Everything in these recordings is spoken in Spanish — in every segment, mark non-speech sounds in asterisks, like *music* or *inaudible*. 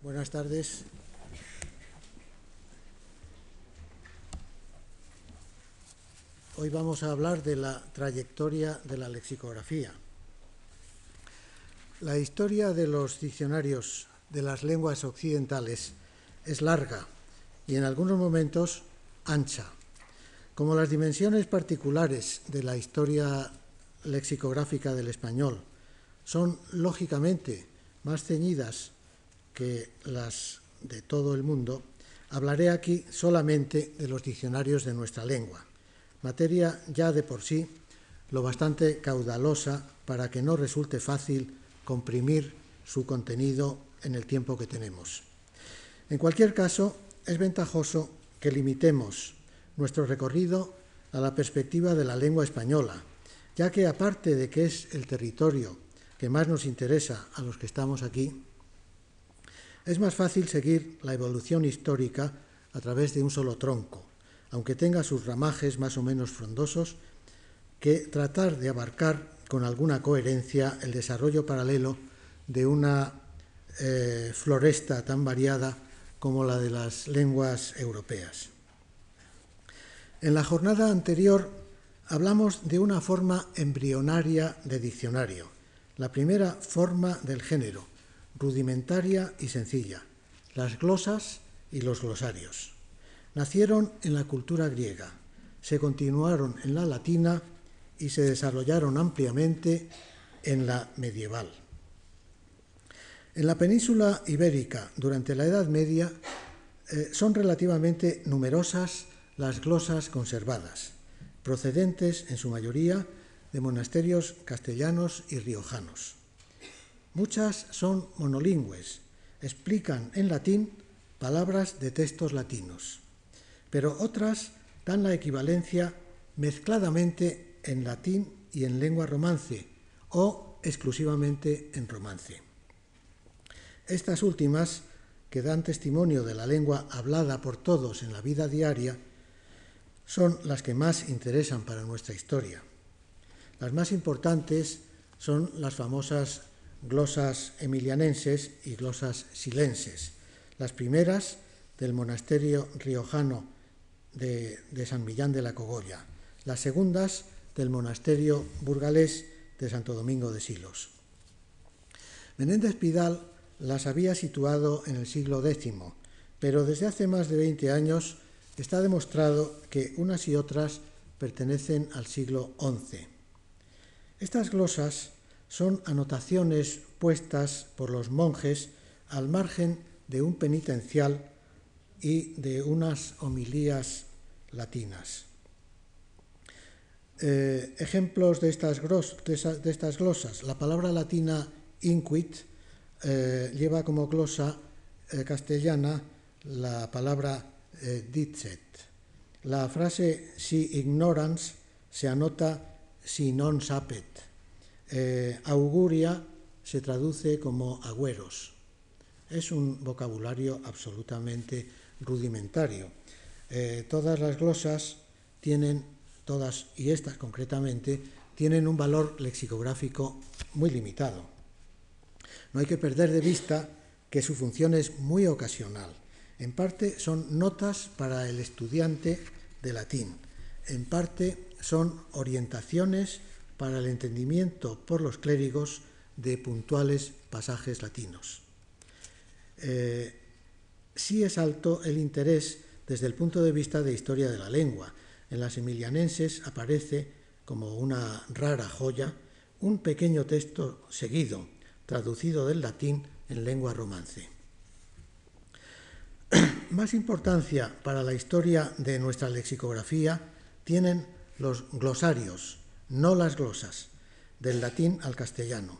Buenas tardes. Hoy vamos a hablar de la trayectoria de la lexicografía. La historia de los diccionarios de las lenguas occidentales es larga y en algunos momentos ancha. Como las dimensiones particulares de la historia lexicográfica del español son lógicamente más ceñidas que las de todo el mundo, hablaré aquí solamente de los diccionarios de nuestra lengua, materia ya de por sí lo bastante caudalosa para que no resulte fácil comprimir su contenido en el tiempo que tenemos. En cualquier caso, es ventajoso que limitemos nuestro recorrido a la perspectiva de la lengua española, ya que aparte de que es el territorio que más nos interesa a los que estamos aquí, es más fácil seguir la evolución histórica a través de un solo tronco, aunque tenga sus ramajes más o menos frondosos, que tratar de abarcar con alguna coherencia el desarrollo paralelo de una eh, floresta tan variada como la de las lenguas europeas. En la jornada anterior hablamos de una forma embrionaria de diccionario, la primera forma del género, rudimentaria y sencilla, las glosas y los glosarios. Nacieron en la cultura griega, se continuaron en la latina y se desarrollaron ampliamente en la medieval. En la península ibérica, durante la Edad Media, eh, son relativamente numerosas las glosas conservadas, procedentes en su mayoría de monasterios castellanos y riojanos. Muchas son monolingües, explican en latín palabras de textos latinos, pero otras dan la equivalencia mezcladamente en latín y en lengua romance o exclusivamente en romance. Estas últimas, que dan testimonio de la lengua hablada por todos en la vida diaria, son las que más interesan para nuestra historia. Las más importantes son las famosas glosas emilianenses y glosas silenses. Las primeras del monasterio riojano de, San Millán de la Cogolla, las segundas del monasterio burgalés de Santo Domingo de Silos. Menéndez Pidal las había situado en el siglo X, pero desde hace más de 20 años está demostrado que unas y otras pertenecen al siglo XI. Estas glosas son anotaciones puestas por los monjes al margen de un penitencial y de unas homilías latinas. Eh, ejemplos de estas, glosas. La palabra latina inquit eh, lleva como glosa eh, castellana la palabra dicet. La frase si ignorans se anota si non sapet eh, auguria se traduce como agüeros. Es un vocabulario absolutamente rudimentario. Eh, todas las glosas tienen, todas y estas concretamente, tienen un valor lexicográfico muy limitado. No hay que perder de vista que su función es muy ocasional. En parte son notas para el estudiante de latín, en parte son orientaciones para el entendimiento por los clérigos de puntuales pasajes latinos. Eh, sí es alto el interés desde el punto de vista de historia de la lengua. En las emilianenses aparece como una rara joya un pequeño texto seguido, traducido del latín en lengua romance. *clears throat* Más importancia para la historia de nuestra lexicografía tienen los glosarios, no las glosas, del latín al castellano.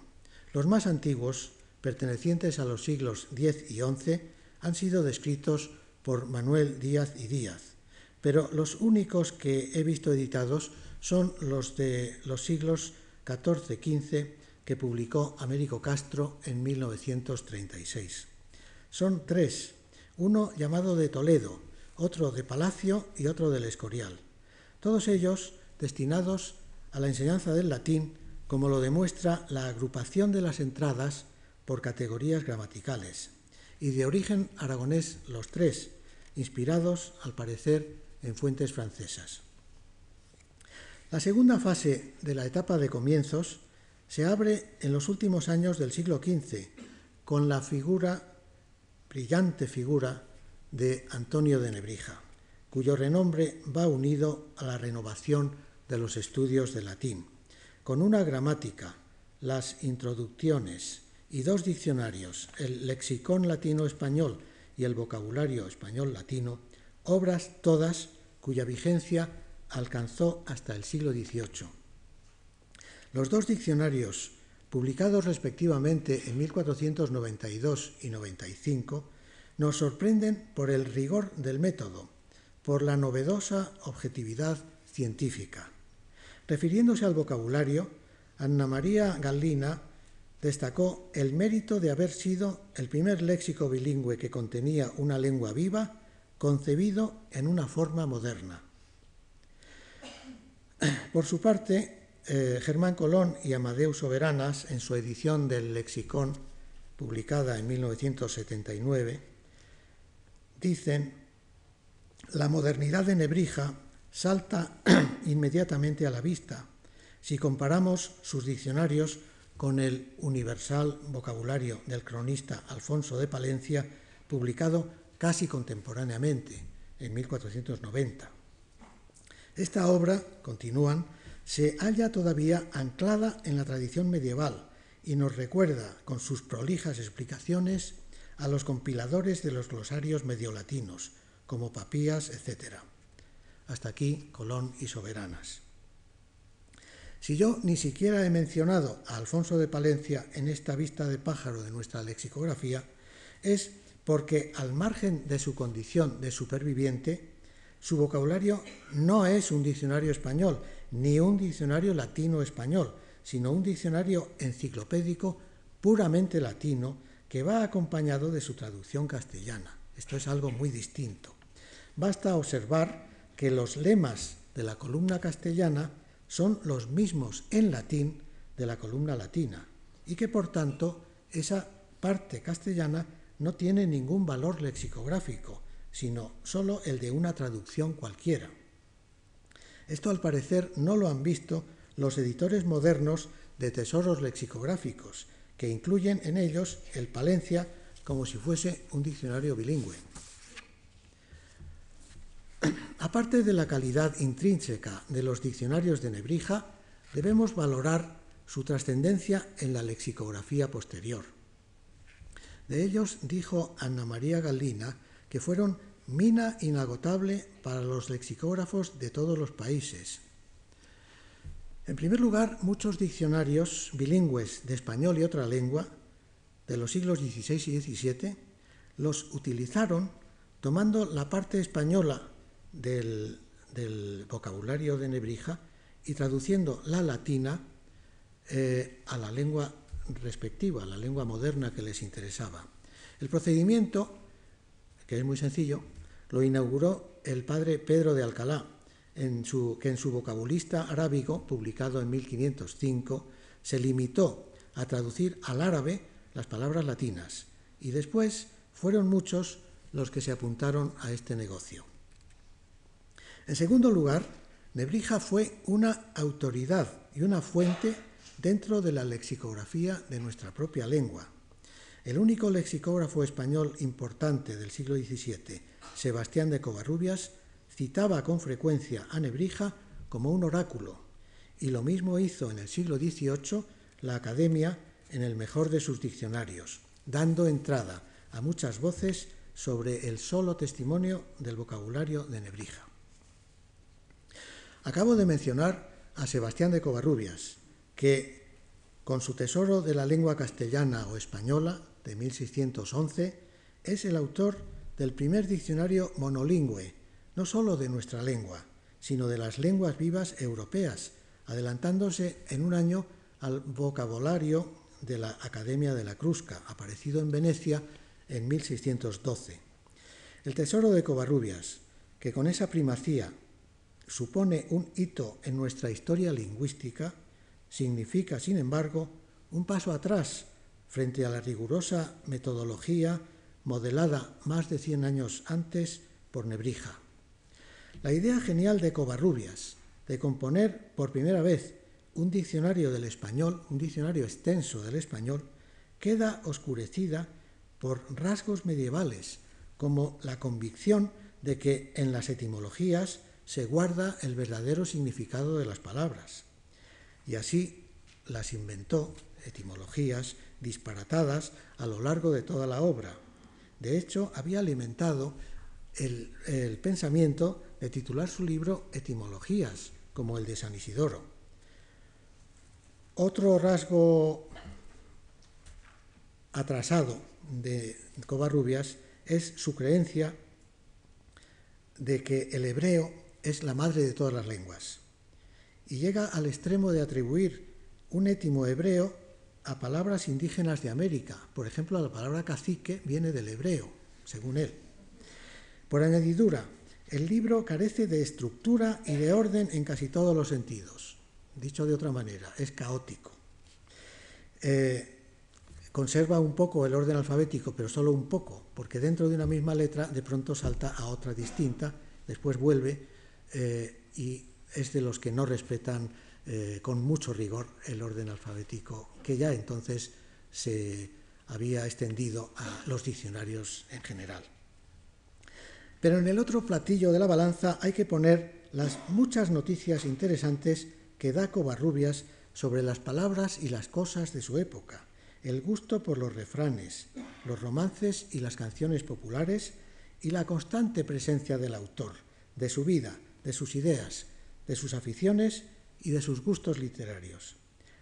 Los más antiguos, pertenecientes a los siglos X y XI, han sido descritos por Manuel Díaz y Díaz, pero los únicos que he visto editados son los de los siglos XIV y XV que publicó Américo Castro en 1936. Son tres, uno llamado de Toledo, otro de Palacio y otro del Escorial, todos ellos destinados a la enseñanza del latín, como lo demuestra la agrupación de las entradas por categorías gramaticales y de origen aragonés los tres, inspirados, al parecer, en fuentes francesas. La segunda fase de la etapa de comienzos se abre en los últimos años del siglo XV con la figura, brillante figura, de Antonio de Nebrija, cuyo renombre va unido a la renovación de los estudios de latín, con una gramática, las introducciones y dos diccionarios, el lexicón latino-español y el vocabulario español-latino, obras todas cuya vigencia alcanzó hasta el siglo XVIII. Los dos diccionarios, publicados respectivamente en 1492 y 95, nos sorprenden por el rigor del método, por la novedosa objetividad científica. Refiriéndose al vocabulario, Anna María Gallina destacó el mérito de haber sido el primer léxico bilingüe que contenía una lengua viva concebido en una forma moderna. Por su parte, eh, Germán Colón y Amadeus Soberanas, en su edición del Lexicón, publicada en 1979, dicen, la modernidad de Nebrija salta *clears throat* inmediatamente a la vista si comparamos sus diccionarios con el universal vocabulario del cronista Alfonso de Palencia, publicado casi contemporáneamente, en 1490. Esta obra, continúan, se halla todavía anclada en la tradición medieval y nos recuerda, con sus prolijas explicaciones, a los compiladores de los glosarios mediolatinos, como Papías, etc. Hasta aquí Colón y Soberanas. Si yo ni siquiera he mencionado a Alfonso de Palencia en esta vista de pájaro de nuestra lexicografía, es porque al margen de su condición de superviviente, su vocabulario no es un diccionario español, ni un diccionario latino-español, sino un diccionario enciclopédico puramente latino que va acompañado de su traducción castellana. Esto es algo muy distinto. Basta observar que los lemas de la columna castellana son los mismos en latín de la columna latina y que por tanto esa parte castellana no tiene ningún valor lexicográfico, sino sólo el de una traducción cualquiera. Esto al parecer no lo han visto los editores modernos de tesoros lexicográficos, que incluyen en ellos el Palencia como si fuese un diccionario bilingüe. Aparte de la calidad intrínseca de los diccionarios de Nebrija, debemos valorar su trascendencia en la lexicografía posterior. De ellos dijo Anna María Gallina que fueron mina inagotable para los lexicógrafos de todos los países. En primer lugar, muchos diccionarios bilingües de español y otra lengua de los siglos XVI y XVII los utilizaron tomando la parte española del, vocabulario de Nebrija y traduciendo la latina eh, a la lengua respectiva, a la lengua moderna que les interesaba. El procedimiento, que es muy sencillo, lo inauguró el padre Pedro de Alcalá, en su, que en su vocabulista arábigo, publicado en 1505, se limitó a traducir al árabe las palabras latinas y después fueron muchos los que se apuntaron a este negocio. En segundo lugar, Nebrija fue una autoridad y una fuente dentro de la lexicografía de nuestra propia lengua. El único lexicógrafo español importante del siglo XVII Sebastián de Covarrubias citaba con frecuencia a Nebrija como un oráculo, y lo mismo hizo en el siglo XVIII la Academia en el mejor de sus diccionarios, dando entrada a muchas voces sobre el solo testimonio del vocabulario de Nebrija. Acabo de mencionar a Sebastián de Covarrubias, que con su tesoro de la lengua castellana o española de 1611 es el autor del primer diccionario monolingüe, no sólo de nuestra lengua, sino de las lenguas vivas europeas, adelantándose en un año al vocabulario de la Academia de la Crusca, aparecido en Venecia en 1612. El tesoro de Covarrubias, que con esa primacía supone un hito en nuestra historia lingüística, significa, sin embargo, un paso atrás frente a la rigurosa metodología modelada más de 100 años antes por Nebrija. La idea genial de Covarrubias de componer por primera vez un diccionario del español, un diccionario extenso del español, queda oscurecida por rasgos medievales, como la convicción de que en las etimologías se guarda el verdadero significado de las palabras. Y así las inventó, etimologías disparatadas, a lo largo de toda la obra. De hecho, había alimentado el, pensamiento de titular su libro Etimologías, como el de San Isidoro. Otro rasgo atrasado de Covarrubias es su creencia de que el hebreo es la madre de todas las lenguas y llega al extremo de atribuir un étimo hebreo a palabras indígenas de América. Por ejemplo, la palabra cacique viene del hebreo, según él. Por añadidura, el libro carece de estructura y de orden en casi todos los sentidos. Dicho de otra manera, es caótico. Eh, conserva un poco el orden alfabético, pero solo un poco, porque dentro de una misma letra de pronto salta a otra distinta, después vuelve eh, y es de los que no respetan eh, con mucho rigor el orden alfabético, que ya entonces se había extendido a los diccionarios en general. Pero en el otro platillo de la balanza hay que poner las muchas noticias interesantes que da Covarrubias sobre las palabras y las cosas de su época, el gusto por los refranes, los romances y las canciones populares y la constante presencia del autor, de su vida, de sus ideas, de sus aficiones y de sus gustos literarios.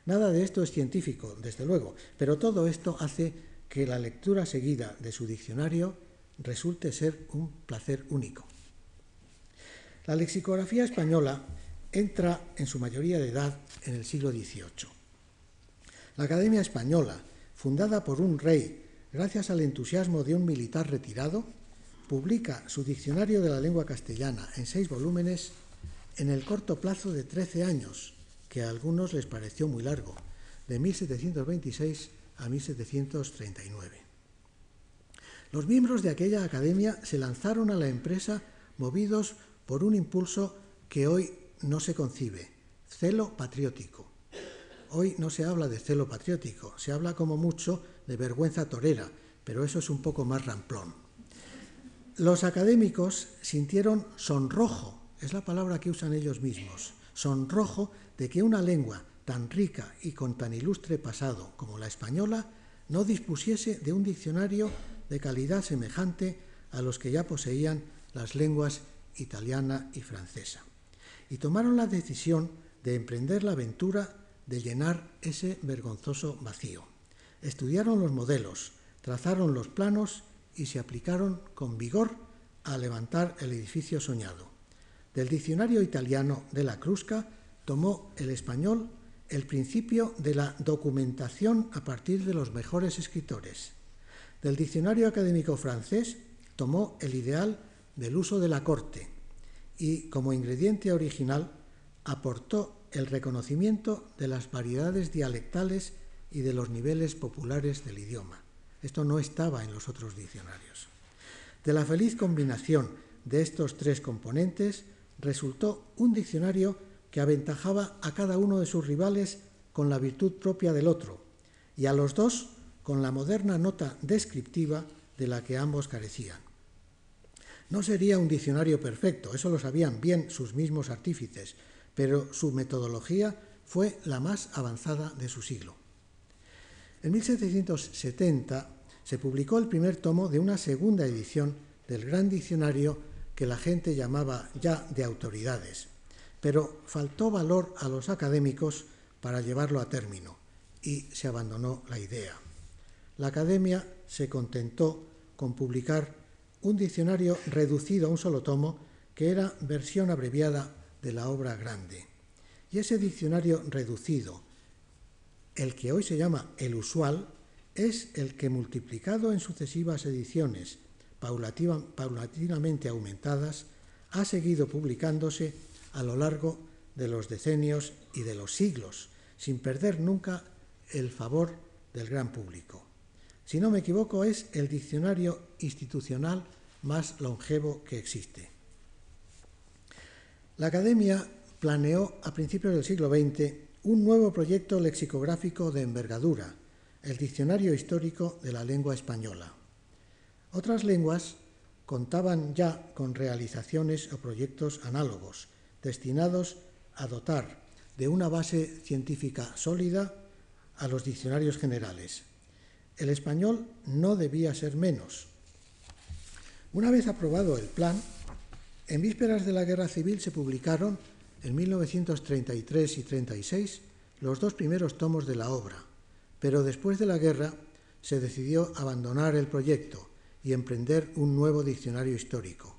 Nada de esto es científico, desde luego, pero todo esto hace que la lectura seguida de su diccionario resulte ser un placer único. La lexicografía española entra en su mayoría de edad en el siglo XVIII. La Academia Española, fundada por un rey gracias al entusiasmo de un militar retirado, publica su Diccionario de la Lengua Castellana en seis volúmenes en el corto plazo de 13 años, que a algunos les pareció muy largo, de 1726 a 1739. Los miembros de aquella academia se lanzaron a la empresa movidos por un impulso que hoy no se concibe, celo patriótico. Hoy no se habla de celo patriótico, se habla como mucho de vergüenza torera, pero eso es un poco más ramplón. Los académicos sintieron sonrojo, es la palabra que usan ellos mismos, sonrojo de que una lengua tan rica y con tan ilustre pasado como la española no dispusiese de un diccionario de calidad semejante a los que ya poseían las lenguas italiana y francesa. Y tomaron la decisión de emprender la aventura de llenar ese vergonzoso vacío. Estudiaron los modelos, trazaron los planos y se aplicaron con vigor a levantar el edificio soñado. Del diccionario italiano de la Crusca tomó el español el principio de la documentación a partir de los mejores escritores del diccionario académico francés tomó el ideal del uso de la corte y, como ingrediente original, aportó el reconocimiento de las variedades dialectales y de los niveles populares del idioma. Esto no estaba en los otros diccionarios. De la feliz combinación de estos tres componentes resultó un diccionario que aventajaba a cada uno de sus rivales con la virtud propia del otro y a los dos con la moderna nota descriptiva de la que ambos carecían. No sería un diccionario perfecto, eso lo sabían bien sus mismos artífices, pero su metodología fue la más avanzada de su siglo. En 1770 se publicó el primer tomo de una segunda edición del gran diccionario que la gente llamaba ya de autoridades, pero faltó valor a los académicos para llevarlo a término y se abandonó la idea la Academia se contentó con publicar un diccionario reducido a un solo tomo que era versión abreviada de la obra grande. Y ese diccionario reducido, el que hoy se llama el usual, es el que multiplicado en sucesivas ediciones, paulatinamente aumentadas, ha seguido publicándose a lo largo de los decenios y de los siglos, sin perder nunca el favor del gran público. Si no me equivoco, es el diccionario institucional más longevo que existe. La Academia planeó a principios del siglo XX un nuevo proyecto lexicográfico de envergadura, el Diccionario Histórico de la Lengua Española. Otras lenguas contaban ya con realizaciones o proyectos análogos, destinados a dotar de una base científica sólida a los diccionarios generales. El español no debía ser menos. Una vez aprobado el plan, en vísperas de la Guerra Civil se publicaron, en 1933 y 36, los dos primeros tomos de la obra, pero después de la guerra se decidió abandonar el proyecto y emprender un nuevo diccionario histórico,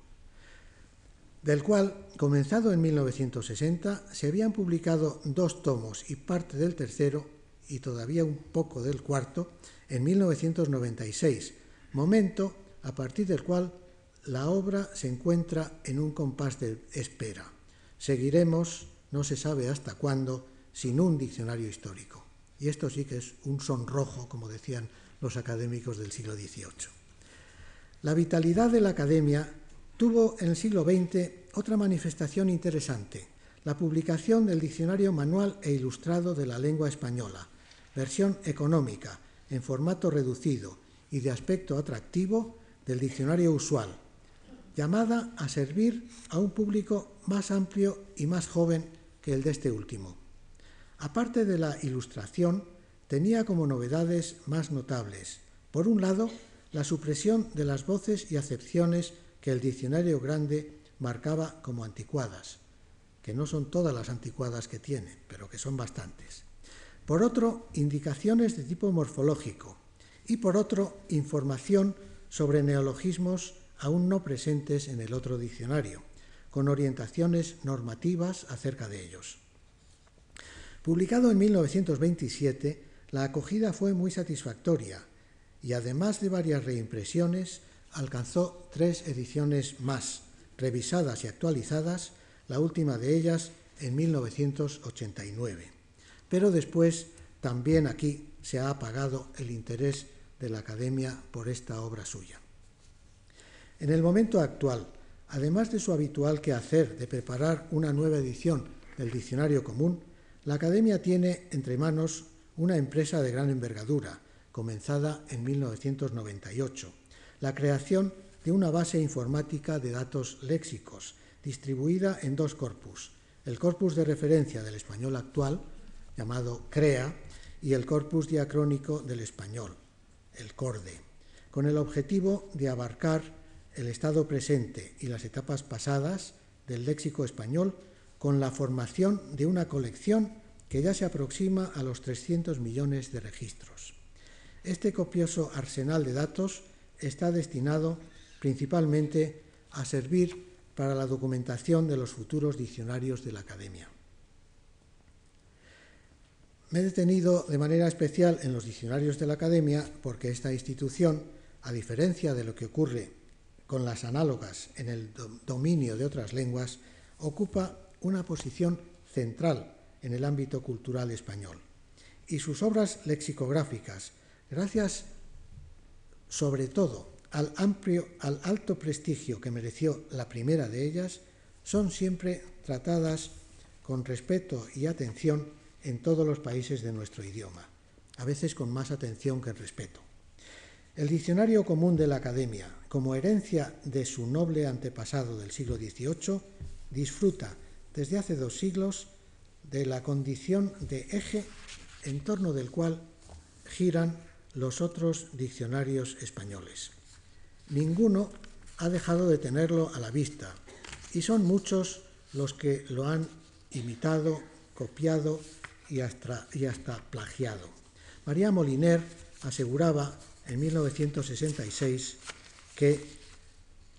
del cual, comenzado en 1960, se habían publicado dos tomos y parte del tercero, y todavía un poco del cuarto, en 1996, momento a partir del cual la obra se encuentra en un compás de espera. Seguiremos, no se sabe hasta cuándo, sin un diccionario histórico. Y esto sí que es un sonrojo, como decían los académicos del siglo XVIII. La vitalidad de la academia tuvo en el siglo XX otra manifestación interesante, la publicación del Diccionario Manual e Ilustrado de la Lengua Española, versión económica, en formato reducido y de aspecto atractivo del diccionario usual, llamada a servir a un público más amplio y más joven que el de este último. Aparte de la ilustración, tenía como novedades más notables. Por un lado, la supresión de las voces y acepciones que el diccionario grande marcaba como anticuadas, que no son todas las anticuadas que tiene, pero que son bastantes. Por otro, indicaciones de tipo morfológico y por otro, información sobre neologismos aún no presentes en el otro diccionario, con orientaciones normativas acerca de ellos. Publicado en 1927, la acogida fue muy satisfactoria y además de varias reimpresiones, alcanzó tres ediciones más, revisadas y actualizadas, la última de ellas en 1989. Pero después también aquí se ha apagado el interés de la Academia por esta obra suya. En el momento actual, además de su habitual quehacer de preparar una nueva edición del Diccionario Común, la Academia tiene entre manos una empresa de gran envergadura, comenzada en 1998, la creación de una base informática de datos léxicos, distribuida en dos corpus, el corpus de referencia del español actual, llamado CREA, y el corpus diacrónico del español, el CORDE, con el objetivo de abarcar el estado presente y las etapas pasadas del léxico español con la formación de una colección que ya se aproxima a los 300 millones de registros. Este copioso arsenal de datos está destinado principalmente a servir para la documentación de los futuros diccionarios de la Academia. Me he detenido de manera especial en los diccionarios de la Academia porque esta institución, a diferencia de lo que ocurre con las análogas en el dominio de otras lenguas, ocupa una posición central en el ámbito cultural español. Y sus obras lexicográficas, gracias sobre todo al amplio, al alto prestigio que mereció la primera de ellas, son siempre tratadas con respeto y atención en todos los países de nuestro idioma, a veces con más atención que respeto. El Diccionario Común de la Academia, como herencia de su noble antepasado del siglo XVIII, disfruta desde hace dos siglos de la condición de eje en torno del cual giran los otros diccionarios españoles. Ninguno ha dejado de tenerlo a la vista y son muchos los que lo han imitado, copiado y hasta, y hasta plagiado. María Moliner aseguraba en 1966 que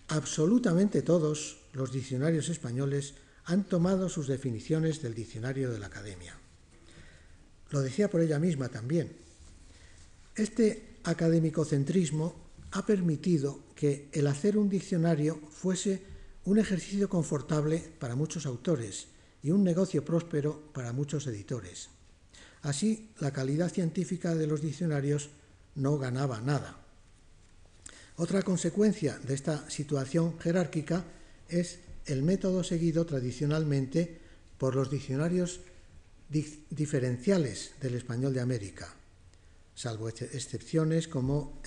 absolutamente todos los diccionarios españoles han tomado sus definiciones del diccionario de la Academia. Lo decía por ella misma también. Este académico-centrismo ha permitido que el hacer un diccionario fuese un ejercicio confortable para muchos autores y un negocio próspero para muchos editores. Así, la calidad científica de los diccionarios no ganaba nada. Otra consecuencia de esta situación jerárquica es el método seguido tradicionalmente por los diccionarios diferenciales del español de América, salvo excepciones como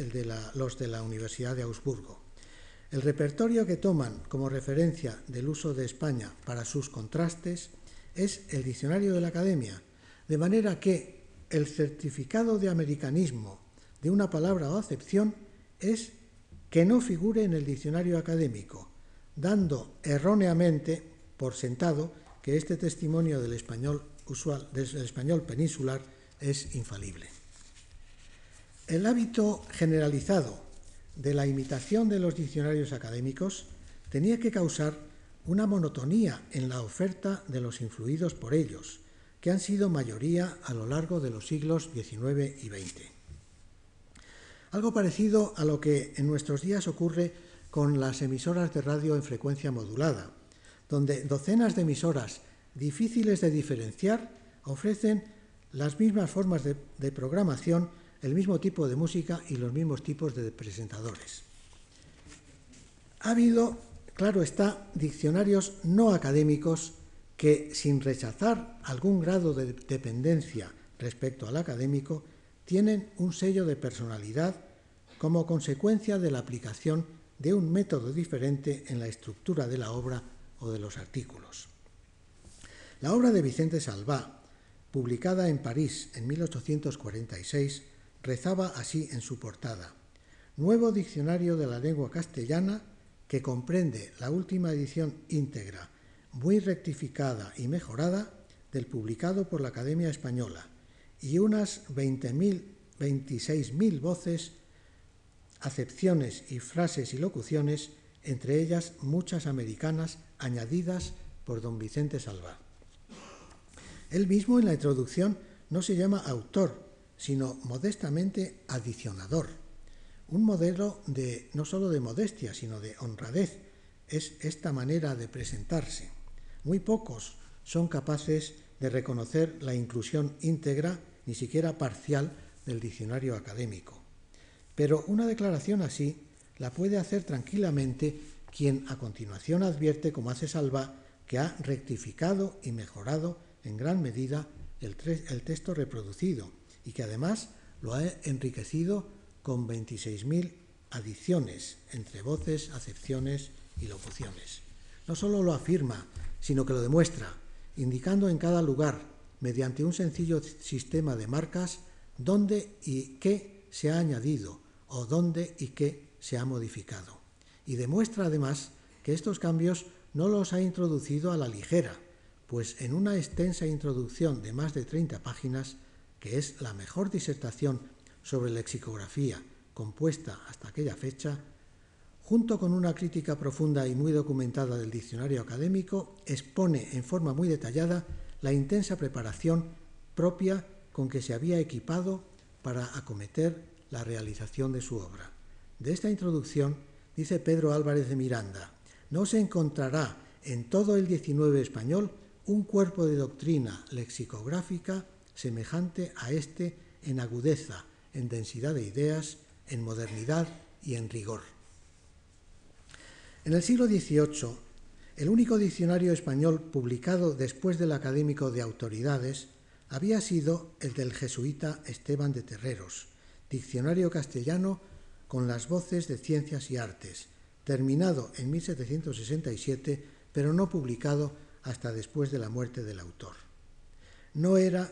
los de la Universidad de Augsburgo. El repertorio que toman como referencia del uso de España para sus contrastes es el diccionario de la Academia, de manera que el certificado de americanismo de una palabra o acepción es que no figure en el diccionario académico, dando erróneamente por sentado que este testimonio del español usual, del español peninsular es infalible. El hábito generalizado de la imitación de los diccionarios académicos tenía que causar una monotonía en la oferta de los influidos por ellos, que han sido mayoría a lo largo de los siglos XIX y XX. Algo parecido a lo que en nuestros días ocurre con las emisoras de radio en frecuencia modulada, donde docenas de emisoras difíciles de diferenciar ofrecen las mismas formas de, programación, el mismo tipo de música y los mismos tipos de presentadores. Ha habido, claro está, diccionarios no académicos que, sin rechazar algún grado de dependencia respecto al académico, tienen un sello de personalidad como consecuencia de la aplicación de un método diferente en la estructura de la obra o de los artículos. La obra de Vicente Salvá, publicada en París en 1846, rezaba así en su portada. Nuevo diccionario de la lengua castellana que comprende la última edición íntegra muy rectificada y mejorada del publicado por la Academia Española y unas 20.000, 26.000 voces, acepciones y frases y locuciones, entre ellas muchas americanas añadidas por don Vicente Salva. Él mismo en la introducción no se llama autor, sino modestamente adicionador. Un modelo de no solo de modestia, sino de honradez es esta manera de presentarse. Muy pocos son capaces de reconocer la inclusión íntegra, ni siquiera parcial, del diccionario académico. Pero una declaración así la puede hacer tranquilamente quien a continuación advierte, como hace Salva, que ha rectificado y mejorado en gran medida el, texto reproducido y que además lo ha enriquecido con 26.000 adiciones entre voces, acepciones y locuciones. No solo lo afirma, sino que lo demuestra, indicando en cada lugar, mediante un sencillo sistema de marcas, dónde y qué se ha añadido o dónde y qué se ha modificado. Y demuestra además que estos cambios no los ha introducido a la ligera, pues en una extensa introducción de más de 30 páginas, que es la mejor disertación sobre lexicografía compuesta hasta aquella fecha, junto con una crítica profunda y muy documentada del diccionario académico, expone en forma muy detallada la intensa preparación propia con que se había equipado para acometer la realización de su obra. De esta introducción dice Pedro Álvarez de Miranda, no se encontrará en todo el XIX español un cuerpo de doctrina lexicográfica semejante a este en agudeza, en densidad de ideas, en modernidad y en rigor. En el siglo XVIII, el único diccionario español publicado después del académico de autoridades había sido el del jesuita Esteban de Terreros, diccionario castellano con las voces de ciencias y artes, terminado en 1767, pero no publicado hasta después de la muerte del autor. No era,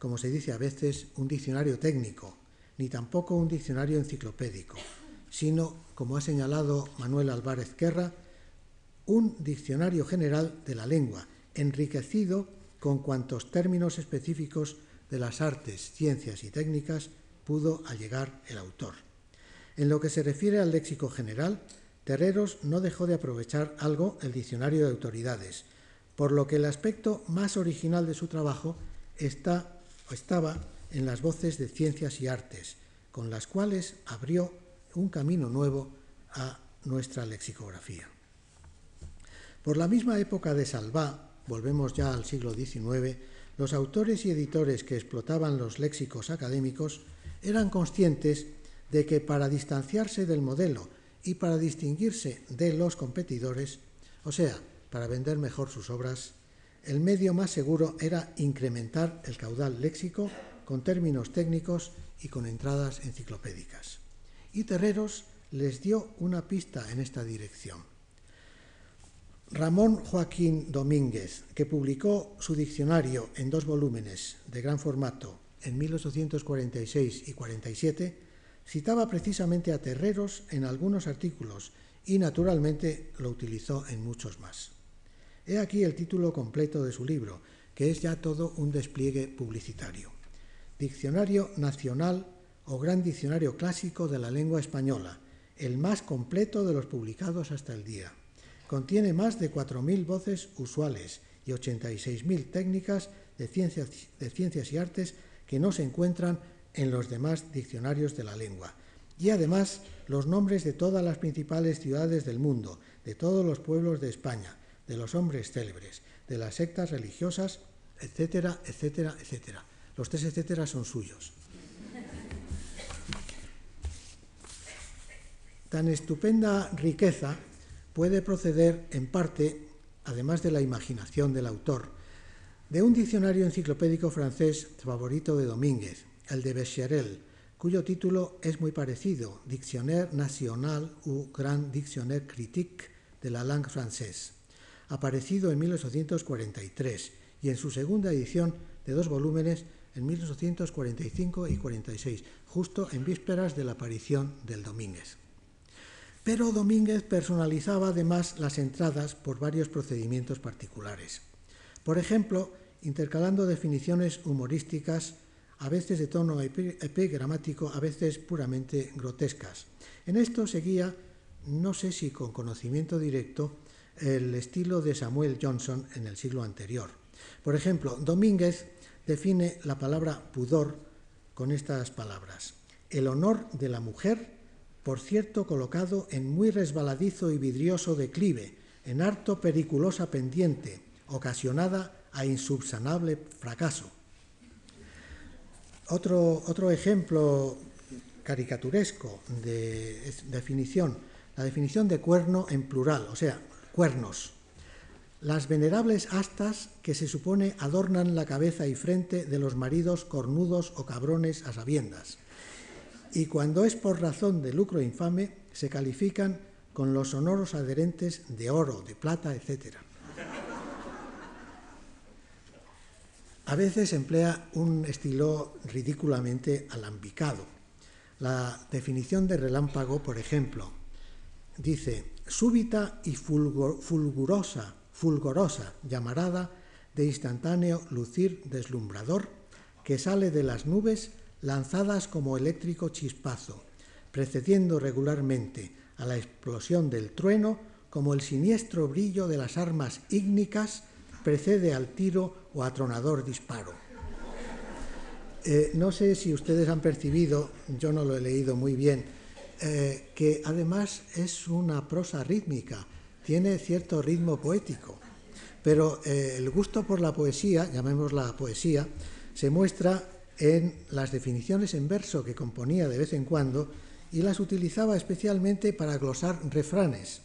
como se dice a veces, un diccionario técnico, ni tampoco un diccionario enciclopédico, sino, como ha señalado Manuel Álvarez Querra, un diccionario general de la lengua, enriquecido con cuantos términos específicos de las artes, ciencias y técnicas pudo allegar el autor. En lo que se refiere al léxico general, Terreros no dejó de aprovechar algo el diccionario de autoridades, por lo que el aspecto más original de su trabajo está, estaba en las voces de ciencias y artes, con las cuales abrió un camino nuevo a nuestra lexicografía. Por la misma época de Salvá, volvemos ya al siglo XIX, los autores y editores que explotaban los léxicos académicos eran conscientes de que para distanciarse del modelo y para distinguirse de los competidores, o sea, para vender mejor sus obras, el medio más seguro era incrementar el caudal léxico con términos técnicos y con entradas enciclopédicas. Y Terreros les dio una pista en esta dirección. Ramón Joaquín Domínguez, que publicó su diccionario en dos volúmenes de gran formato en 1846 y 47, citaba precisamente a Terreros en algunos artículos y naturalmente lo utilizó en muchos más. He aquí el título completo de su libro, que es ya todo un despliegue publicitario. Diccionario Nacional o Gran Diccionario Clásico de la Lengua Española, el más completo de los publicados hasta el día. Contiene más de 4.000 voces usuales y 86.000 técnicas de ciencias, de ciencias y artes que no se encuentran en los demás diccionarios de la lengua. Y además los nombres de todas las principales ciudades del mundo, de todos los pueblos de España, de los hombres célebres, de las sectas religiosas, etcétera, etcétera, etcétera. Los tres etcétera son suyos. Tan estupenda riqueza puede proceder en parte, además de la imaginación del autor, de un diccionario enciclopédico francés favorito de Domínguez, el de Becherel, cuyo título es muy parecido, Dictionnaire national ou Grand Dictionnaire critique de la langue française aparecido en 1843 y en su segunda edición de dos volúmenes en 1845 y 46, justo en vísperas de la aparición del Domínguez. Pero Domínguez personalizaba además las entradas por varios procedimientos particulares. Por ejemplo, intercalando definiciones humorísticas, a veces de tono epigramático, a veces puramente grotescas. En esto seguía, no sé si con conocimiento directo, el estilo de Samuel Johnson en el siglo anterior. Por ejemplo, Domínguez define la palabra pudor con estas palabras. El honor de la mujer, por cierto, colocado en muy resbaladizo y vidrioso declive, en harto periculosa pendiente, ocasionada a insubsanable fracaso. Otro, otro ejemplo caricaturesco de definición, la definición de cuerno en plural, o sea, cuernos. Las venerables astas que se supone adornan la cabeza y frente de los maridos cornudos o cabrones a sabiendas. Y cuando es por razón de lucro infame, se califican con los sonoros adherentes de oro, de plata, etc. A veces emplea un estilo ridículamente alambicado. La definición de relámpago, por ejemplo, dice, súbita y fulgurosa, fulgorosa llamarada de instantáneo lucir deslumbrador que sale de las nubes lanzadas como eléctrico chispazo, precediendo regularmente a la explosión del trueno como el siniestro brillo de las armas ígnicas precede al tiro o atronador disparo. Eh, no sé si ustedes han percibido, yo no lo he leído muy bien, eh, que además es una prosa rítmica, tiene cierto ritmo poético, pero eh, el gusto por la poesía, llamémosla poesía, se muestra en las definiciones en verso que componía de vez en cuando y las utilizaba especialmente para glosar refranes.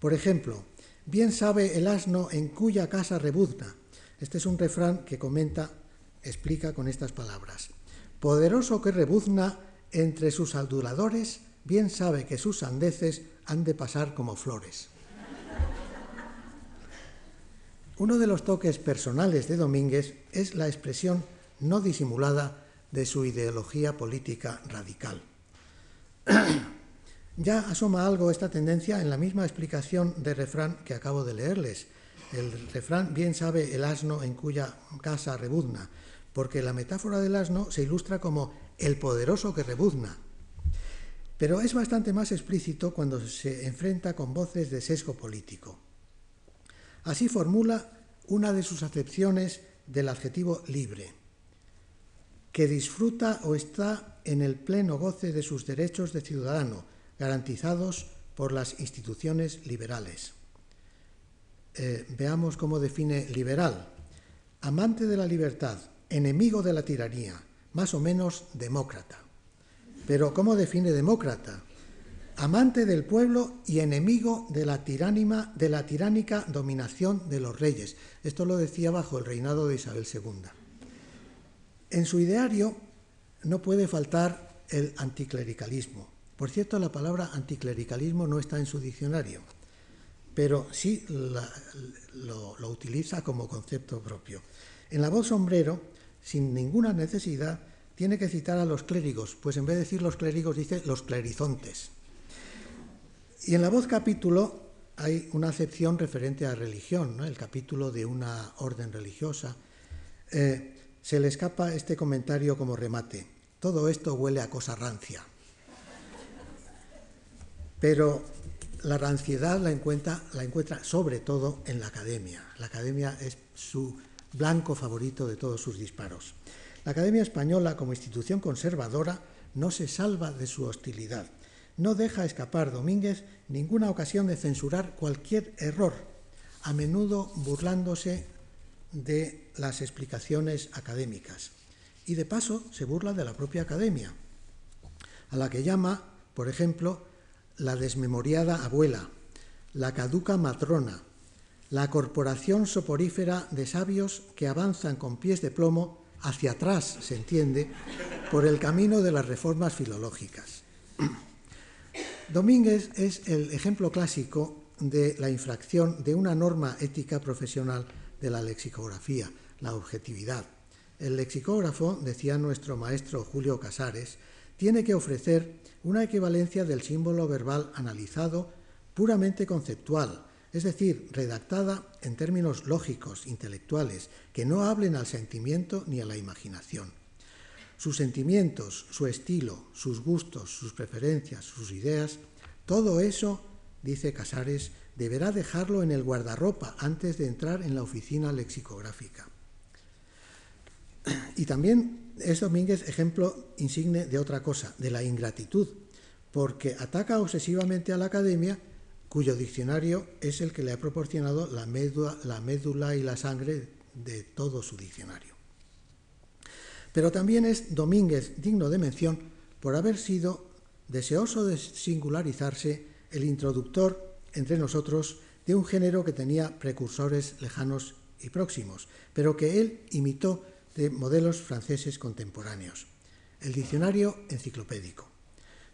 Por ejemplo, bien sabe el asno en cuya casa rebuzna. Este es un refrán que comenta, explica con estas palabras. Poderoso que rebuzna entre sus aduladores bien sabe que sus sandeces han de pasar como flores. Uno de los toques personales de Domínguez es la expresión no disimulada de su ideología política radical. *clears throat* ya asoma algo esta tendencia en la misma explicación de refrán que acabo de leerles. El refrán bien sabe el asno en cuya casa rebuzna, porque la metáfora del asno se ilustra como el poderoso que rebuzna, pero es bastante más explícito cuando se enfrenta con voces de sesgo político. Así formula una de sus acepciones del adjetivo libre, que disfruta o está en el pleno goce de sus derechos de ciudadano, garantizados por las instituciones liberales. Eh, veamos cómo define liberal. Amante de la libertad, enemigo de la tiranía, más o menos demócrata. Pero ¿cómo define demócrata? Amante del pueblo y enemigo de la, de la tiránica dominación de los reyes. Esto lo decía bajo el reinado de Isabel II. En su ideario no puede faltar el anticlericalismo. Por cierto, la palabra anticlericalismo no está en su diccionario, pero sí lo, utiliza como concepto propio. En la voz sombrero, sin ninguna necesidad, tiene que citar a los clérigos, pues en vez de decir los clérigos dice los clerizontes. Y en la voz capítulo hay una acepción referente a religión, el capítulo de una orden religiosa. Eh, se le escapa este comentario como remate. Todo esto huele a cosa rancia. Pero la ranciedad la encuentra, la encuentra sobre todo en la academia. La academia es su blanco favorito de todos sus disparos. La Academia Española, como institución conservadora, no se salva de su hostilidad. No deja escapar Domínguez ninguna ocasión de censurar cualquier error, a menudo burlándose de las explicaciones académicas. Y de paso se burla de la propia academia, a la que llama, por ejemplo, la desmemoriada abuela, la caduca matrona, la corporación soporífera de sabios que avanzan con pies de plomo hacia atrás, se entiende, por el camino de las reformas filológicas. *clears throat* Domínguez es el ejemplo clásico de la infracción de una norma ética profesional de la lexicografía, la objetividad. El lexicógrafo, decía nuestro maestro Julio Casares, tiene que ofrecer una equivalencia del símbolo verbal analizado puramente conceptual, es decir, redactada en términos lógicos, intelectuales, que no hablen al sentimiento ni a la imaginación. Sus sentimientos, su estilo, sus gustos, sus preferencias, sus ideas, todo eso, dice Casares, deberá dejarlo en el guardarropa antes de entrar en la oficina lexicográfica. *clears throat* Y también es Domínguez ejemplo insigne de otra cosa, de la ingratitud, porque ataca obsesivamente a la academia cuyo diccionario es el que le ha proporcionado la médula, y la sangre de todo su diccionario. Pero también es Domínguez digno de mención por haber sido deseoso de singularizarse el introductor entre nosotros de un género que tenía precursores lejanos y próximos, pero que él imitó de modelos franceses contemporáneos, el diccionario enciclopédico.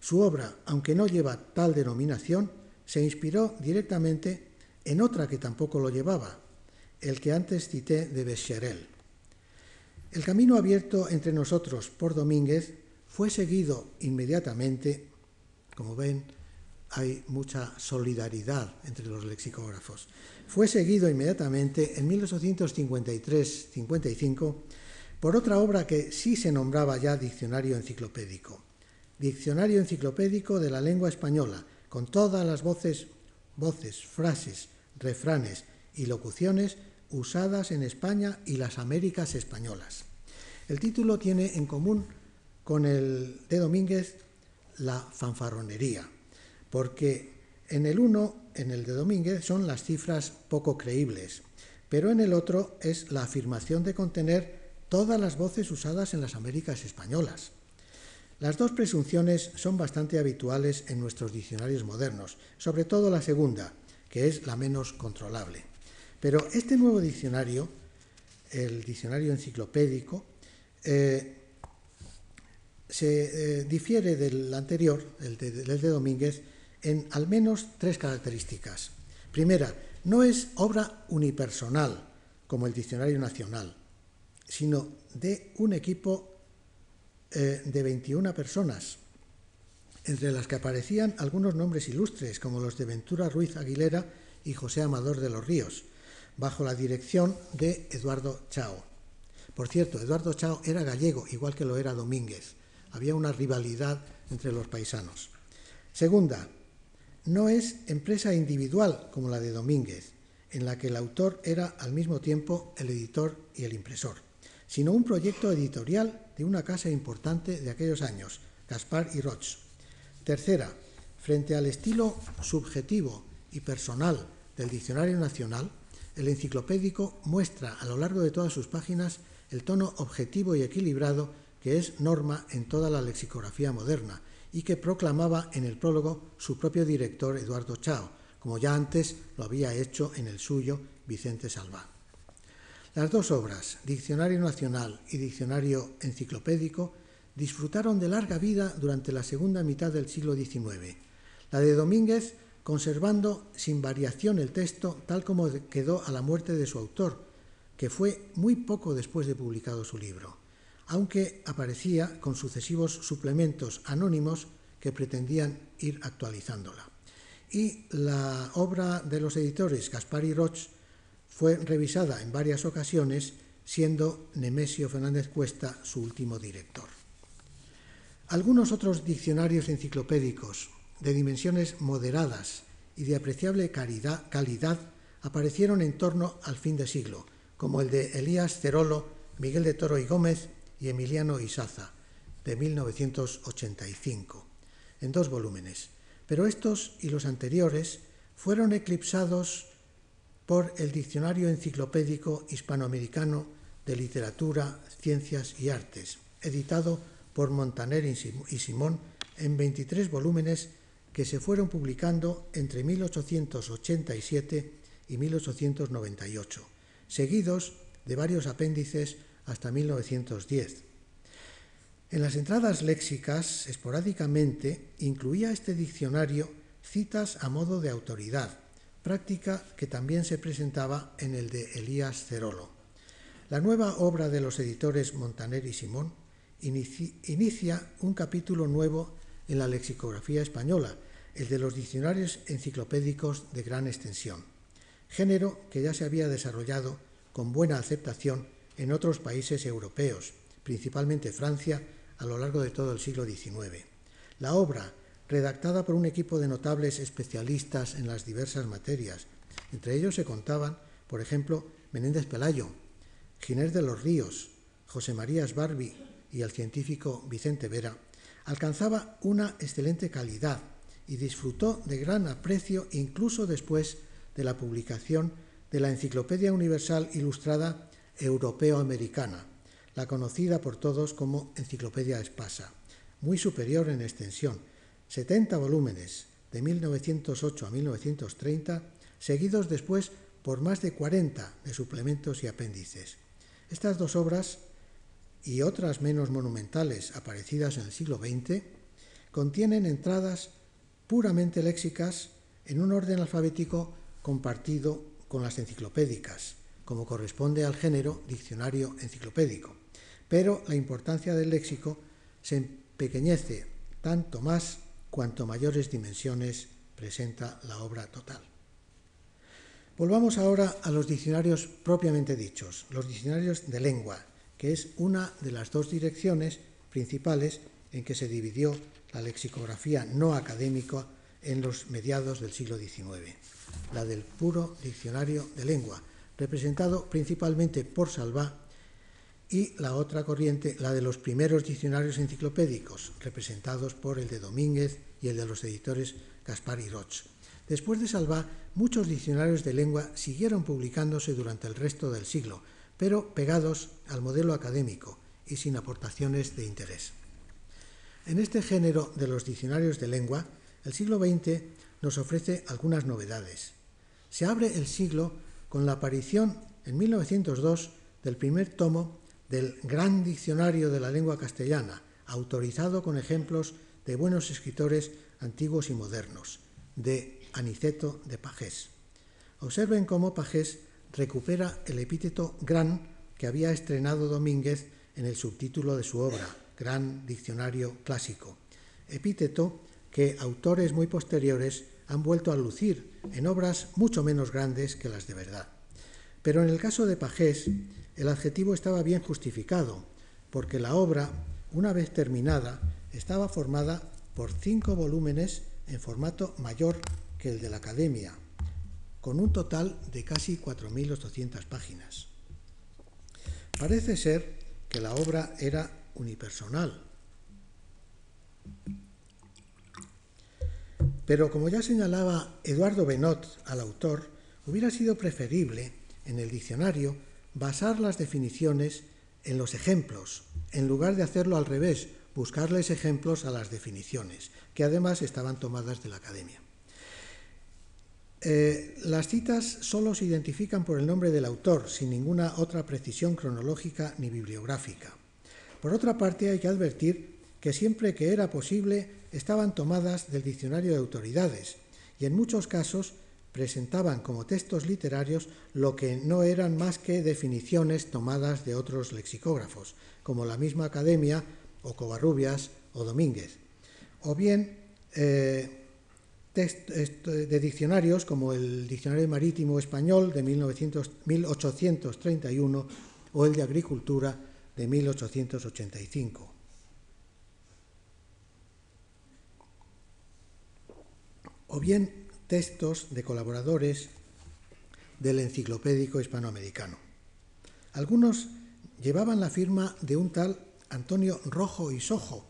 Su obra, aunque no lleva tal denominación, se inspiró directamente en otra que tampoco lo llevaba, el que antes cité de Becherel. El camino abierto entre nosotros por Domínguez fue seguido inmediatamente, como ven, hay mucha solidaridad entre los lexicógrafos, fue seguido inmediatamente en 1853-55 por otra obra que sí se nombraba ya Diccionario Enciclopédico, Diccionario Enciclopédico de la Lengua Española, con todas las voces, voces, frases, refranes y locuciones usadas en España y las Américas españolas. El título tiene en común con el de Domínguez la fanfarronería, porque en el uno, en el de Domínguez, son las cifras poco creíbles, pero en el otro es la afirmación de contener todas las voces usadas en las Américas españolas. Las dos presunciones son bastante habituales en nuestros diccionarios modernos, sobre todo la segunda, que es la menos controlable. Pero este nuevo diccionario, el diccionario enciclopédico, eh, se eh, difiere del anterior, el de, el de Domínguez, en al menos tres características. Primera, no es obra unipersonal, como el Diccionario Nacional, sino de un equipo eh, de 21 personas, entre las que aparecían algunos nombres ilustres, como los de Ventura Ruiz Aguilera y José Amador de los Ríos, bajo la dirección de Eduardo Chao. Por cierto, Eduardo Chao era gallego, igual que lo era Domínguez. Había una rivalidad entre los paisanos. Segunda, no es empresa individual como la de Domínguez, en la que el autor era al mismo tiempo el editor y el impresor sino un proyecto editorial de una casa importante de aquellos años, Gaspar y Roch. Tercera, frente al estilo subjetivo y personal del Diccionario Nacional, el enciclopédico muestra a lo largo de todas sus páginas el tono objetivo y equilibrado que es norma en toda la lexicografía moderna, y que proclamaba en el prólogo su propio director Eduardo Chao, como ya antes lo había hecho en el suyo Vicente Salvá. Las dos obras, Diccionario Nacional y Diccionario Enciclopédico, disfrutaron de larga vida durante la segunda mitad del siglo XIX. La de Domínguez conservando sin variación el texto tal como quedó a la muerte de su autor, que fue muy poco después de publicado su libro, aunque aparecía con sucesivos suplementos anónimos que pretendían ir actualizándola. Y la obra de los editores Gaspar y Roch fue revisada en varias ocasiones, siendo Nemesio Fernández Cuesta su último director. Algunos otros diccionarios enciclopédicos de dimensiones moderadas y de apreciable calidad, aparecieron en torno al fin de siglo, como el de Elías Cerolo, Miguel de Toro y Gómez y Emiliano Isaza, de 1985, en dos volúmenes. Pero estos y los anteriores fueron eclipsados por el Diccionario Enciclopédico Hispanoamericano de Literatura, Ciencias y Artes, editado por Montaner y Simón en 23 volúmenes que se fueron publicando entre 1887 y 1898, seguidos de varios apéndices hasta 1910. En las entradas léxicas, esporádicamente, incluía este diccionario citas a modo de autoridad, práctica que también se presentaba en el de Elías Cerolo. La nueva obra de los editores Montaner y Simón inicia un capítulo nuevo en la lexicografía española, el de los diccionarios enciclopédicos de gran extensión, género que ya se había desarrollado con buena aceptación en otros países europeos, principalmente Francia, a lo largo de todo el siglo XIX. La obra redactada por un equipo de notables especialistas en las diversas materias. Entre ellos se contaban, por ejemplo, Menéndez Pelayo, Ginés de los Ríos, José María Barbi y el científico Vicente Vera, alcanzaba una excelente calidad y disfrutó de gran aprecio incluso después de la publicación de la Enciclopedia Universal Ilustrada Europeo-Americana, la conocida por todos como Enciclopedia Espasa, muy superior en extensión 70 volúmenes de 1908 a 1930, seguidos después por más de 40 de suplementos y apéndices. Estas dos obras y otras menos monumentales aparecidas en el siglo XX contienen entradas puramente léxicas en un orden alfabético compartido con las enciclopédicas, como corresponde al género diccionario enciclopédico. Pero la importancia del léxico se empequeñece tanto más cuanto mayores dimensiones presenta la obra total. Volvamos ahora a los diccionarios propiamente dichos, los diccionarios de lengua, que es una de las dos direcciones principales en que se dividió la lexicografía no académica en los mediados del siglo XIX, la del puro diccionario de lengua, representado principalmente por Salvá y la otra corriente, la de los primeros diccionarios enciclopédicos, representados por el de Domínguez y el de los editores Gaspar y Roch. Después de Salvá, muchos diccionarios de lengua siguieron publicándose durante el resto del siglo, pero pegados al modelo académico y sin aportaciones de interés. En este género de los diccionarios de lengua, el siglo XX nos ofrece algunas novedades. Se abre el siglo con la aparición en 1902 del primer tomo del Gran Diccionario de la Lengua Castellana, autorizado con ejemplos de buenos escritores antiguos y modernos, de Aniceto de Pajés. Observen cómo Pajés recupera el epíteto gran que había estrenado Domínguez en el subtítulo de su obra, Gran Diccionario Clásico, epíteto que autores muy posteriores han vuelto a lucir en obras mucho menos grandes que las de verdad. Pero en el caso de Pajés, el adjetivo estaba bien justificado, porque la obra, una vez terminada, estaba formada por cinco volúmenes en formato mayor que el de la Academia, con un total de casi 4.800 páginas. Parece ser que la obra era unipersonal, pero como ya señalaba Eduardo Benot al autor, hubiera sido preferible en el diccionario basar las definiciones en los ejemplos, en lugar de hacerlo al revés, buscarles ejemplos a las definiciones, que además estaban tomadas de la academia. Eh, las citas solo se identifican por el nombre del autor, sin ninguna otra precisión cronológica ni bibliográfica. Por otra parte, hay que advertir que siempre que era posible estaban tomadas del diccionario de autoridades y en muchos casos presentaban como textos literarios lo que no eran más que definiciones tomadas de otros lexicógrafos, como la misma Academia o Covarrubias o Domínguez, o bien eh, de diccionarios como el Diccionario Marítimo Español de 1831 o el de Agricultura de 1885. O bien textos de colaboradores del Enciclopédico Hispanoamericano. Algunos llevaban la firma de un tal Antonio Rojo y Sojo,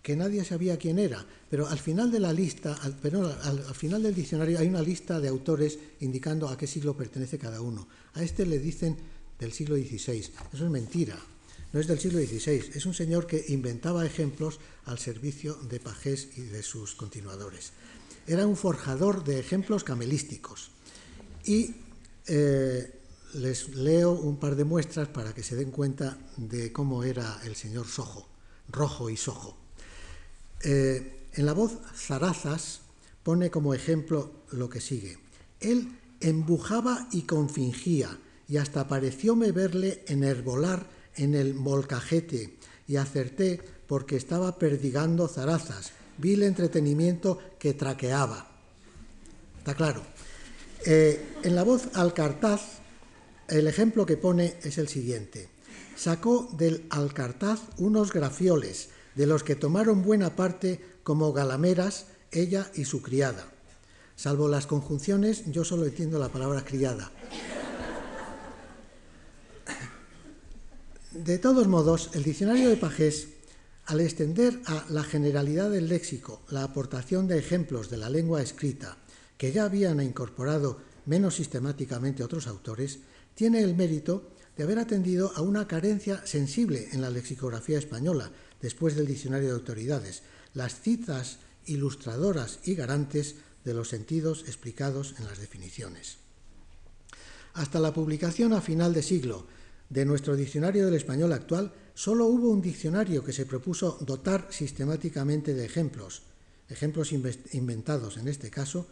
que nadie sabía quién era, pero al final de la lista, al, al, final del diccionario hay una lista de autores indicando a qué siglo pertenece cada uno. A este le dicen del siglo XVI. Eso es mentira. No es del siglo XVI. Es un señor que inventaba ejemplos al servicio de Pajés y de sus continuadores. Era un forjador de ejemplos camelísticos. Y eh, les leo un par de muestras para que se den cuenta de cómo era el señor Sojo, rojo y sojo. Eh, en la voz Zarazas pone como ejemplo lo que sigue. Él embujaba y confingía, y hasta parecióme verle enherbolar en el molcajete, y acerté porque estaba perdigando zarazas, vi el entretenimiento que traqueaba. Está claro. Eh, en la voz Alcartaz, el ejemplo que pone es el siguiente. Sacó del Alcartaz unos grafioles, de los que tomaron buena parte como galameras ella y su criada. Salvo las conjunciones, yo solo entiendo la palabra criada. De todos modos, el diccionario de Pajés, al extender a la generalidad del léxico la aportación de ejemplos de la lengua escrita que ya habían incorporado menos sistemáticamente otros autores, tiene el mérito de haber atendido a una carencia sensible en la lexicografía española, después del diccionario de autoridades, las citas ilustradoras y garantes de los sentidos explicados en las definiciones. Hasta la publicación a final de siglo de nuestro diccionario del español actual, solo hubo un diccionario que se propuso dotar sistemáticamente de ejemplos, ejemplos inventados en este caso,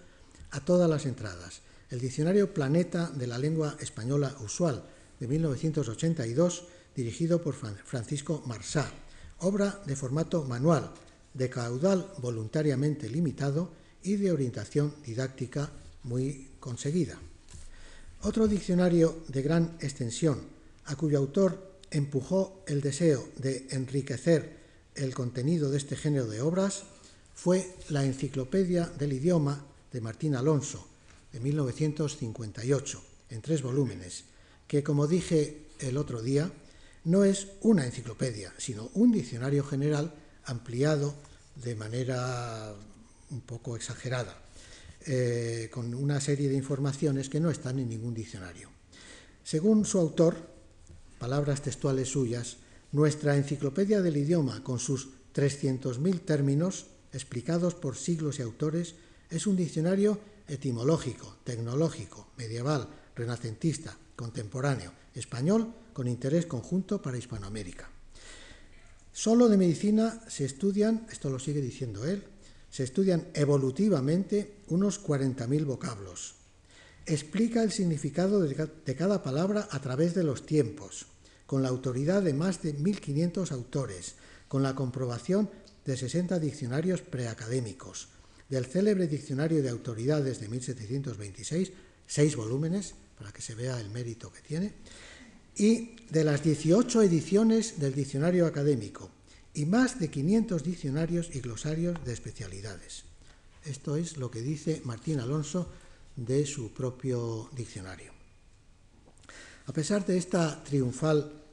a todas las entradas. El diccionario Planeta de la lengua española usual de 1982, dirigido por Francisco Marsá, obra de formato manual, de caudal voluntariamente limitado y de orientación didáctica muy conseguida. Otro diccionario de gran extensión, a cuyo autor empujó el deseo de enriquecer el contenido de este género de obras, fue la Enciclopedia del Idioma de Martín Alonso, de 1958, en tres volúmenes, que, como dije el otro día, no es una enciclopedia, sino un diccionario general ampliado de manera un poco exagerada, eh, con una serie de informaciones que no están en ningún diccionario. Según su autor, palabras textuales suyas, nuestra enciclopedia del idioma, con sus 300.000 términos explicados por siglos y autores, es un diccionario etimológico, tecnológico, medieval, renacentista, contemporáneo, español con interés conjunto para Hispanoamérica. Solo de medicina se estudian, esto lo sigue diciendo él, se estudian evolutivamente unos 40.000 vocablos. Explica el significado de cada palabra a través de los tiempos, con la autoridad de más de 1.500 autores, con la comprobación de 60 diccionarios preacadémicos, del célebre Diccionario de Autoridades de 1726, seis volúmenes, para que se vea el mérito que tiene, y de las 18 ediciones del diccionario académico y más de 500 diccionarios y glosarios de especialidades. Esto es lo que dice Martín Alonso de su propio diccionario. A pesar de esta triunfal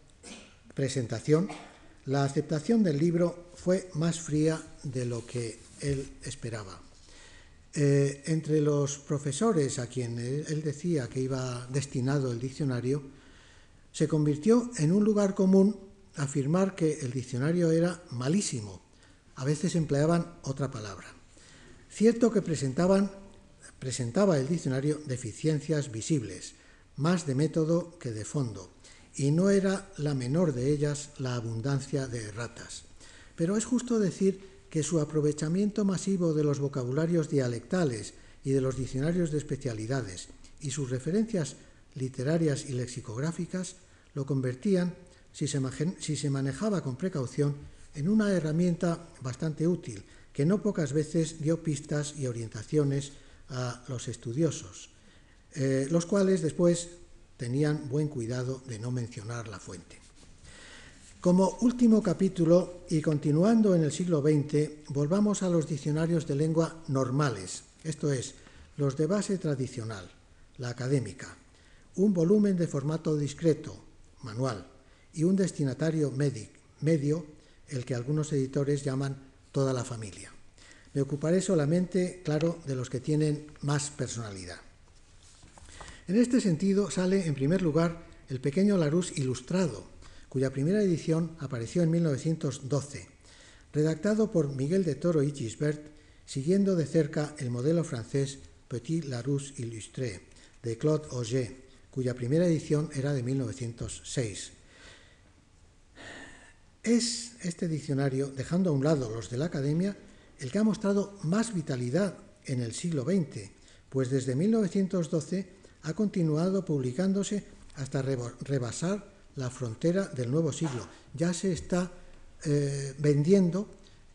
presentación, la aceptación del libro fue más fría de lo que él esperaba. Eh, entre los profesores a quienes él decía que iba destinado el diccionario, se convirtió en un lugar común afirmar que el diccionario era malísimo. A veces empleaban otra palabra. Cierto que presentaban, presentaba el diccionario deficiencias visibles, más de método que de fondo, y no era la menor de ellas la abundancia de erratas. Pero es justo decir que su aprovechamiento masivo de los vocabularios dialectales y de los diccionarios de especialidades y sus referencias literarias y lexicográficas lo convertían, si se, si se manejaba con precaución, en una herramienta bastante útil que no pocas veces dio pistas y orientaciones a los estudiosos, eh, los cuales después tenían buen cuidado de no mencionar la fuente. Como último capítulo, y continuando en el siglo XX, volvamos a los diccionarios de lengua normales, esto es, los de base tradicional, la académica, un volumen de formato discreto, manual, y un destinatario medio, el que algunos editores llaman toda la familia. Me ocuparé solamente, claro, de los que tienen más personalidad. En este sentido sale en primer lugar el pequeño Larousse ilustrado, cuya primera edición apareció en 1912, redactado por Miguel de Toro y Gisbert, siguiendo de cerca el modelo francés Petit Larousse Illustré de Claude Auger, cuya primera edición era de 1906. Es este diccionario, dejando a un lado los de la Academia, el que ha mostrado más vitalidad en el siglo XX, pues desde 1912 ha continuado publicándose hasta rebasar la frontera del nuevo siglo. Ya se está eh, vendiendo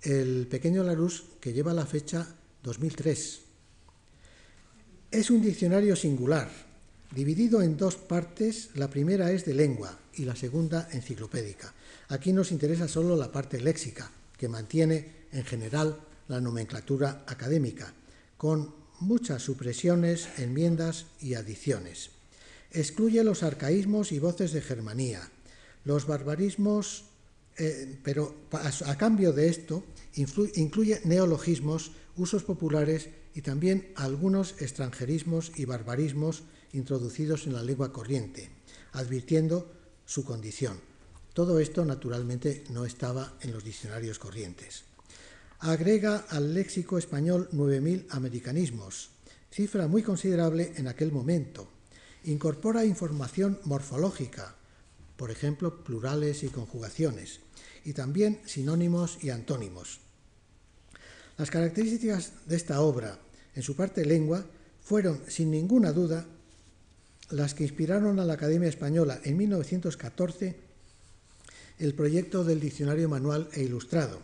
el pequeño Larousse que lleva la fecha 2003. Es un diccionario singular, dividido en dos partes. La primera es de lengua y la segunda enciclopédica. Aquí nos interesa solo la parte léxica, que mantiene en general la nomenclatura académica, con muchas supresiones, enmiendas y adiciones. Excluye los arcaísmos y voces de germanía, los barbarismos, eh, pero a, cambio de esto incluye neologismos, usos populares y también algunos extranjerismos y barbarismos introducidos en la lengua corriente, advirtiendo su condición. Todo esto naturalmente no estaba en los diccionarios corrientes. Agrega al léxico español 9.000 americanismos, cifra muy considerable en aquel momento. Incorpora información morfológica, por ejemplo, plurales y conjugaciones, y también sinónimos y antónimos. Las características de esta obra, en su parte lengua, fueron, sin ninguna duda, las que inspiraron a la Academia Española en 1914 el proyecto del Diccionario Manual e Ilustrado,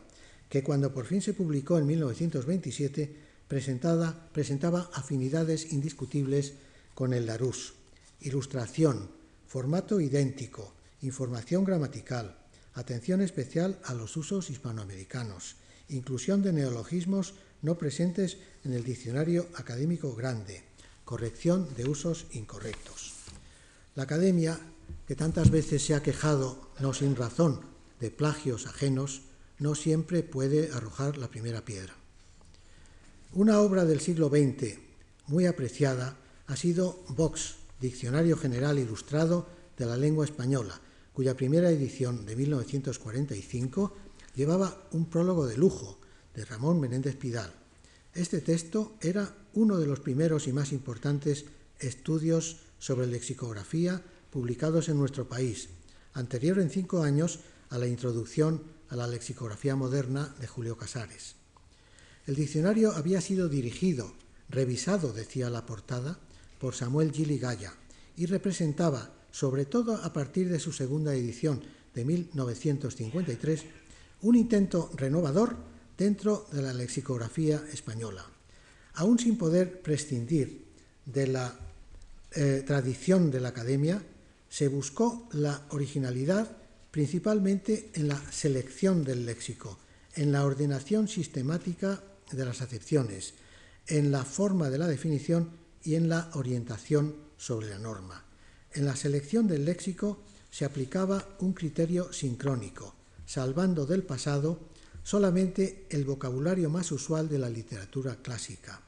que cuando por fin se publicó en 1927 presentaba afinidades indiscutibles con el Larousse. Ilustración, formato idéntico, información gramatical, atención especial a los usos hispanoamericanos, inclusión de neologismos no presentes en el diccionario académico grande, corrección de usos incorrectos. La Academia, que tantas veces se ha quejado, no sin razón, de plagios ajenos, no siempre puede arrojar la primera piedra. Una obra del siglo XX muy apreciada ha sido Vox, Diccionario General Ilustrado de la Lengua Española, cuya primera edición de 1945 llevaba un prólogo de lujo de Ramón Menéndez Pidal. Este texto era uno de los primeros y más importantes estudios sobre lexicografía publicados en nuestro país, anterior en cinco años a la introducción a la lexicografía moderna de Julio Casares. El diccionario había sido dirigido, revisado, decía la portada, por Samuel Gili Gaya y representaba, sobre todo a partir de su segunda edición de 1953, un intento renovador dentro de la lexicografía española aún sin poder prescindir de la eh, tradición de la academia, se buscó la originalidad principalmente en la selección del léxico, en la ordenación sistemática de las acepciones, en la forma de la definición y en la orientación sobre la norma. En la selección del léxico se aplicaba un criterio sincrónico, salvando del pasado solamente el vocabulario más usual de la literatura clásica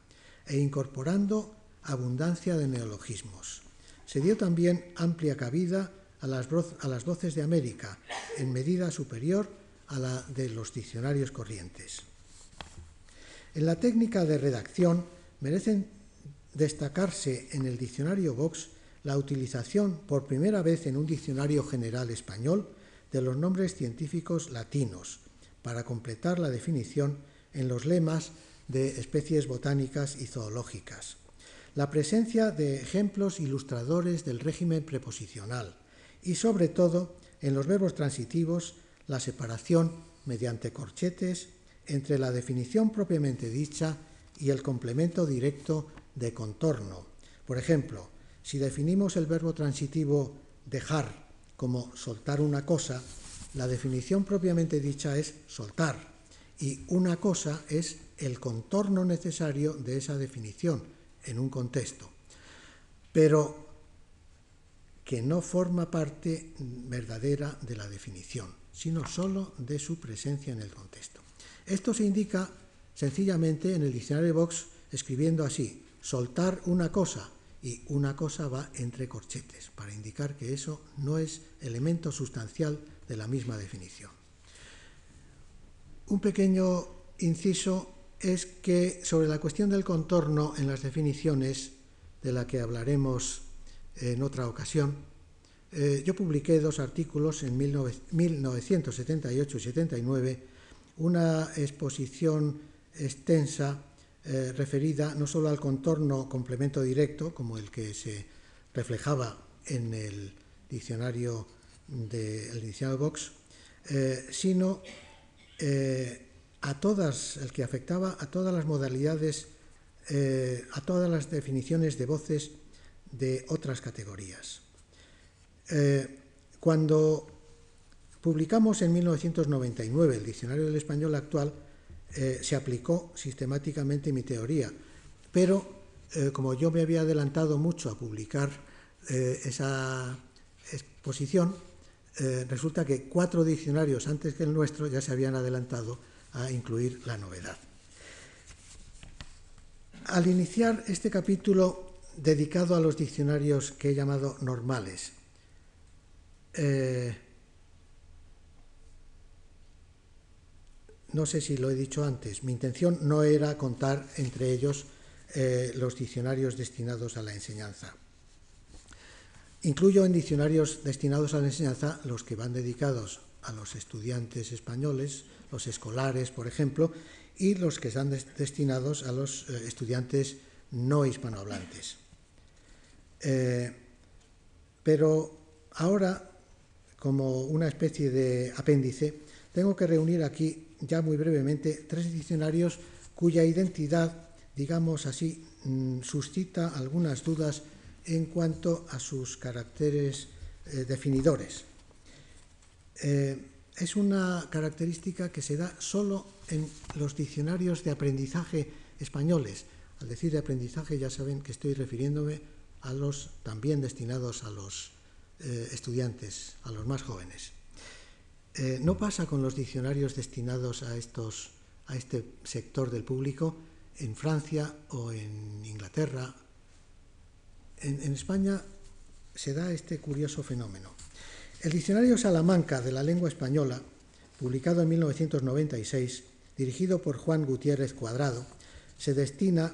e incorporando abundancia de neologismos. Se dio también amplia cabida a las, a las voces de América en medida superior a la de los diccionarios corrientes. En la técnica de redacción merecen destacarse en el diccionario Vox la utilización por primera vez en un diccionario general español de los nombres científicos latinos para completar la definición en los lemas de especies botánicas y zoológicas. La presencia de ejemplos ilustradores del régimen preposicional y sobre todo en los verbos transitivos la separación mediante corchetes entre la definición propiamente dicha y el complemento directo de contorno. Por ejemplo, si definimos el verbo transitivo dejar como soltar una cosa, la definición propiamente dicha es soltar y una cosa es el contorno necesario de esa definición en un contexto, pero que no forma parte verdadera de la definición, sino sólo de su presencia en el contexto. Esto se indica sencillamente en el diccionario de Vox escribiendo así, soltar una cosa y una cosa va entre corchetes, para indicar que eso no es elemento sustancial de la misma definición. Un pequeño inciso es que sobre la cuestión del contorno en las definiciones, de la que hablaremos en otra ocasión, eh, yo publiqué dos artículos en 1978 y 79 una exposición extensa eh, referida no solo al contorno complemento directo, como el que se reflejaba en el diccionario de el diccionario Vox, eh, sino a todas, el que afectaba a todas las modalidades, a todas las definiciones de voces de otras categorías. cuando Publicamos en 1999 el Diccionario del Español actual, eh, se aplicó sistemáticamente mi teoría, pero eh, como yo me había adelantado mucho a publicar eh, esa exposición, resulta que cuatro diccionarios antes que el nuestro ya se habían adelantado a incluir la novedad. Al iniciar este capítulo dedicado a los diccionarios que he llamado normales, no sé si lo he dicho antes, mi intención no era contar entre ellos eh, los diccionarios destinados a la enseñanza. Incluyo en diccionarios destinados a la enseñanza los que van dedicados a los estudiantes españoles, los escolares, por ejemplo, y los que están destinados a los eh, estudiantes no hispanohablantes. Eh, pero ahora, como una especie de apéndice, tengo que reunir aquí ya muy brevemente tres diccionarios cuya identidad, digamos así, mm, suscita algunas dudas en cuanto a sus caracteres eh, definidores. Eh, es una característica que se da solo en los diccionarios de aprendizaje españoles. Al decir de aprendizaje ya saben que estoy refiriéndome a los también destinados a los eh, estudiantes, a los más jóvenes. Eh, no pasa con los diccionarios destinados a, estos, a este sector del público en Francia o en Inglaterra. En, en España se da este curioso fenómeno. El diccionario Salamanca de la lengua española, publicado en 1996, dirigido por Juan Gutiérrez Cuadrado, se destina,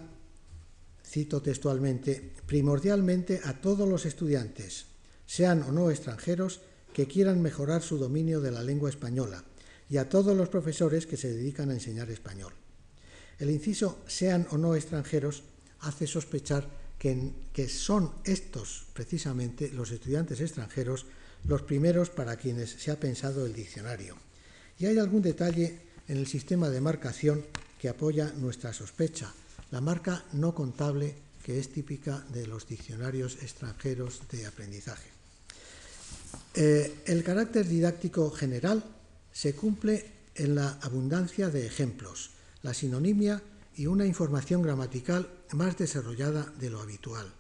cito textualmente, primordialmente a todos los estudiantes, sean o no extranjeros, que quieran mejorar su dominio de la lengua española y a todos los profesores que se dedican a enseñar español. El inciso sean o no extranjeros hace sospechar que, son estos precisamente los estudiantes extranjeros los primeros para quienes se ha pensado el diccionario. Y hay algún detalle en el sistema de marcación que apoya nuestra sospecha, la marca no contable que es típica de los diccionarios extranjeros de aprendizaje. Eh, el carácter didáctico general se cumple en la abundancia de ejemplos, la sinonimia y una información gramatical más desarrollada de lo habitual.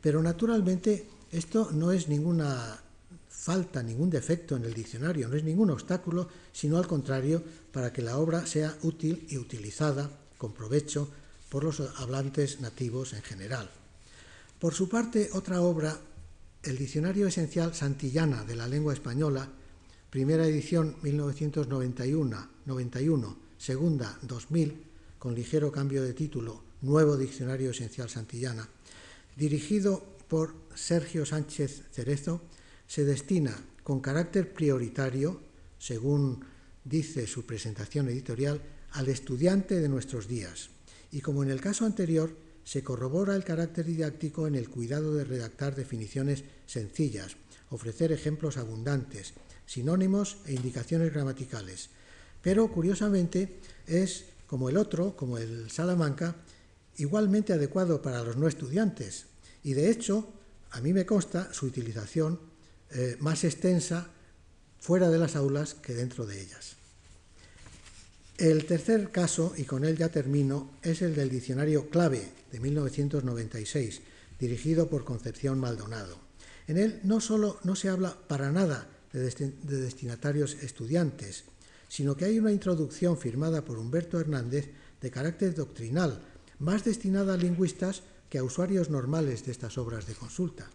Pero naturalmente esto no es ninguna falta, ningún defecto en el diccionario, no es ningún obstáculo, sino al contrario, para que la obra sea útil y utilizada con provecho por los hablantes nativos en general. Por su parte, otra obra el Diccionario Esencial Santillana de la Lengua Española, primera edición 1991, segunda 2000, con ligero cambio de título, Nuevo Diccionario Esencial Santillana, dirigido por Sergio Sánchez Cerezo, se destina con carácter prioritario, según dice su presentación editorial, al estudiante de nuestros días. Y como en el caso anterior, se corrobora el carácter didáctico en el cuidado de redactar definiciones sencillas, ofrecer ejemplos abundantes, sinónimos e indicaciones gramaticales. Pero, curiosamente, es, como el otro, como el Salamanca, igualmente adecuado para los no estudiantes. Y, de hecho, a mí me consta su utilización eh, más extensa fuera de las aulas que dentro de ellas. El tercer caso, y con él ya termino, es el del diccionario clave de 1996, dirigido por Concepción Maldonado. En él no solo no se habla para nada de, destinatarios estudiantes, sino que hay una introducción firmada por Humberto Hernández de carácter doctrinal, más destinada a lingüistas que a usuarios normales de estas obras de consulta.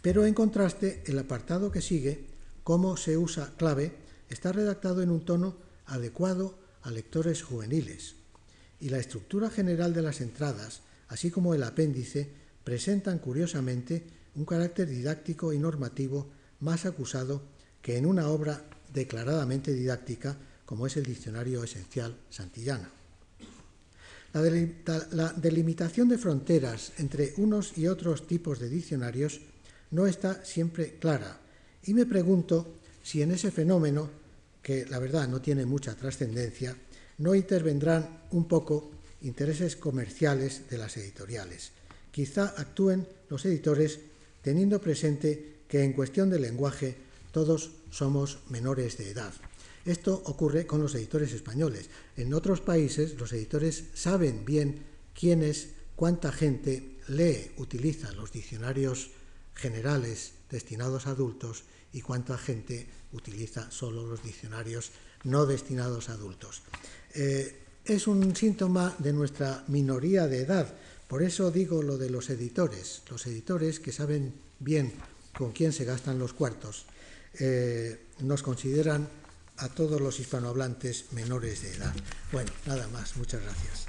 Pero en contraste, el apartado que sigue, cómo se usa clave, está redactado en un tono adecuado a lectores juveniles, y la estructura general de las entradas, así como el apéndice, presentan curiosamente un carácter didáctico y normativo más acusado que en una obra declaradamente didáctica como es el Diccionario Esencial Santillana. La, delimitación de fronteras entre unos y otros tipos de diccionarios no está siempre clara y me pregunto si en ese fenómeno que la verdad no tiene mucha trascendencia, no intervendrán un poco intereses comerciales de las editoriales. Quizá actúen los editores teniendo presente que en cuestión de lenguaje todos somos menores de edad. Esto ocurre con los editores españoles. En otros países los editores saben bien quién es, cuánta gente lee, utiliza los diccionarios generales destinados a adultos y cuánta gente utiliza solo los diccionarios no destinados a adultos. Eh, es un síntoma de nuestra minoría de edad, por eso digo lo de los editores, los editores que saben bien con quién se gastan los cuartos, eh, nos consideran a todos los hispanohablantes menores de edad. Bueno, nada más, muchas gracias.